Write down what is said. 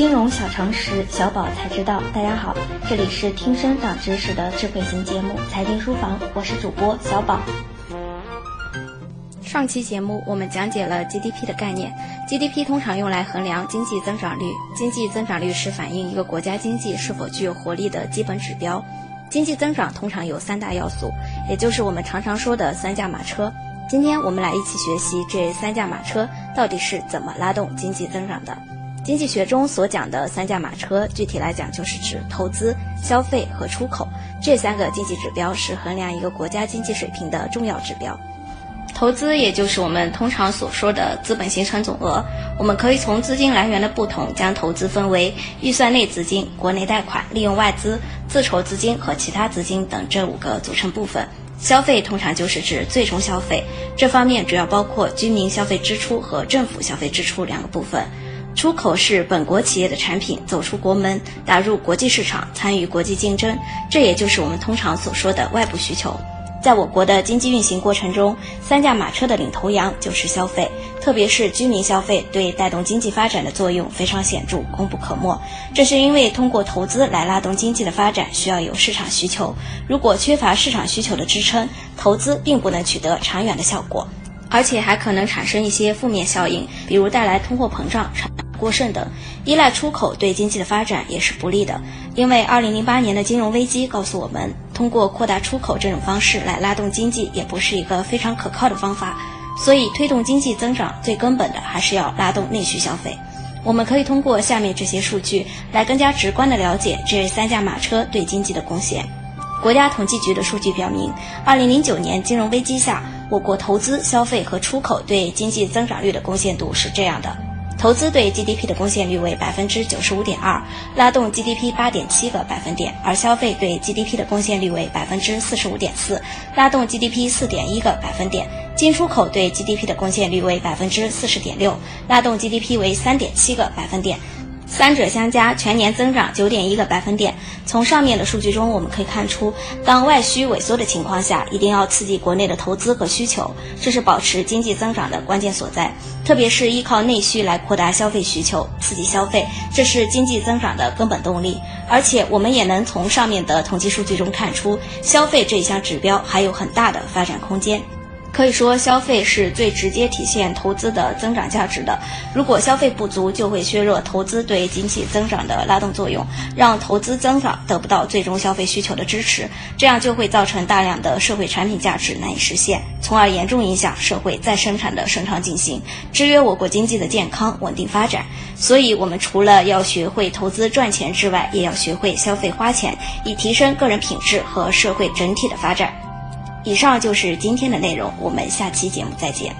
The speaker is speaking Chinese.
金融小常识，小宝才知道。大家好，这里是听声长知识的智慧型节目《财经书房》，我是主播小宝。上期节目我们讲解了 GDP 的概念，GDP 通常用来衡量经济增长率，经济增长率是反映一个国家经济是否具有活力的基本指标。经济增长通常有三大要素，也就是我们常常说的三驾马车。今天我们来一起学习这三驾马车到底是怎么拉动经济增长的。经济学中所讲的三驾马车，具体来讲就是指投资、消费和出口这三个经济指标，是衡量一个国家经济水平的重要指标。投资也就是我们通常所说的资本形成总额，我们可以从资金来源的不同，将投资分为预算内资金、国内贷款、利用外资、自筹资金和其他资金等这五个组成部分。消费通常就是指最终消费，这方面主要包括居民消费支出和政府消费支出两个部分。出口是本国企业的产品走出国门，打入国际市场，参与国际竞争，这也就是我们通常所说的外部需求。在我国的经济运行过程中，三驾马车的领头羊就是消费，特别是居民消费对带动经济发展的作用非常显著，功不可没。这是因为通过投资来拉动经济的发展，需要有市场需求。如果缺乏市场需求的支撑，投资并不能取得长远的效果，而且还可能产生一些负面效应，比如带来通货膨胀。过剩等，依赖出口对经济的发展也是不利的。因为二零零八年的金融危机告诉我们，通过扩大出口这种方式来拉动经济，也不是一个非常可靠的方法。所以，推动经济增长最根本的还是要拉动内需消费。我们可以通过下面这些数据来更加直观地了解这三驾马车对经济的贡献。国家统计局的数据表明，二零零九年金融危机下，我国投资、消费和出口对经济增长率的贡献度是这样的。投资对 GDP 的贡献率为百分之九十五点二，拉动 GDP 八点七个百分点；而消费对 GDP 的贡献率为百分之四十五点四，拉动 GDP 四点一个百分点；进出口对 GDP 的贡献率为百分之四十点六，拉动 GDP 为三点七个百分点。三者相加，全年增长九点一个百分点。从上面的数据中，我们可以看出，当外需萎缩的情况下，一定要刺激国内的投资和需求，这是保持经济增长的关键所在。特别是依靠内需来扩大消费需求，刺激消费，这是经济增长的根本动力。而且，我们也能从上面的统计数据中看出，消费这一项指标还有很大的发展空间。可以说，消费是最直接体现投资的增长价值的。如果消费不足，就会削弱投资对经济增长的拉动作用，让投资增长得不到最终消费需求的支持，这样就会造成大量的社会产品价值难以实现，从而严重影响社会再生产的顺畅进行，制约我国经济的健康稳定发展。所以，我们除了要学会投资赚钱之外，也要学会消费花钱，以提升个人品质和社会整体的发展。以上就是今天的内容，我们下期节目再见。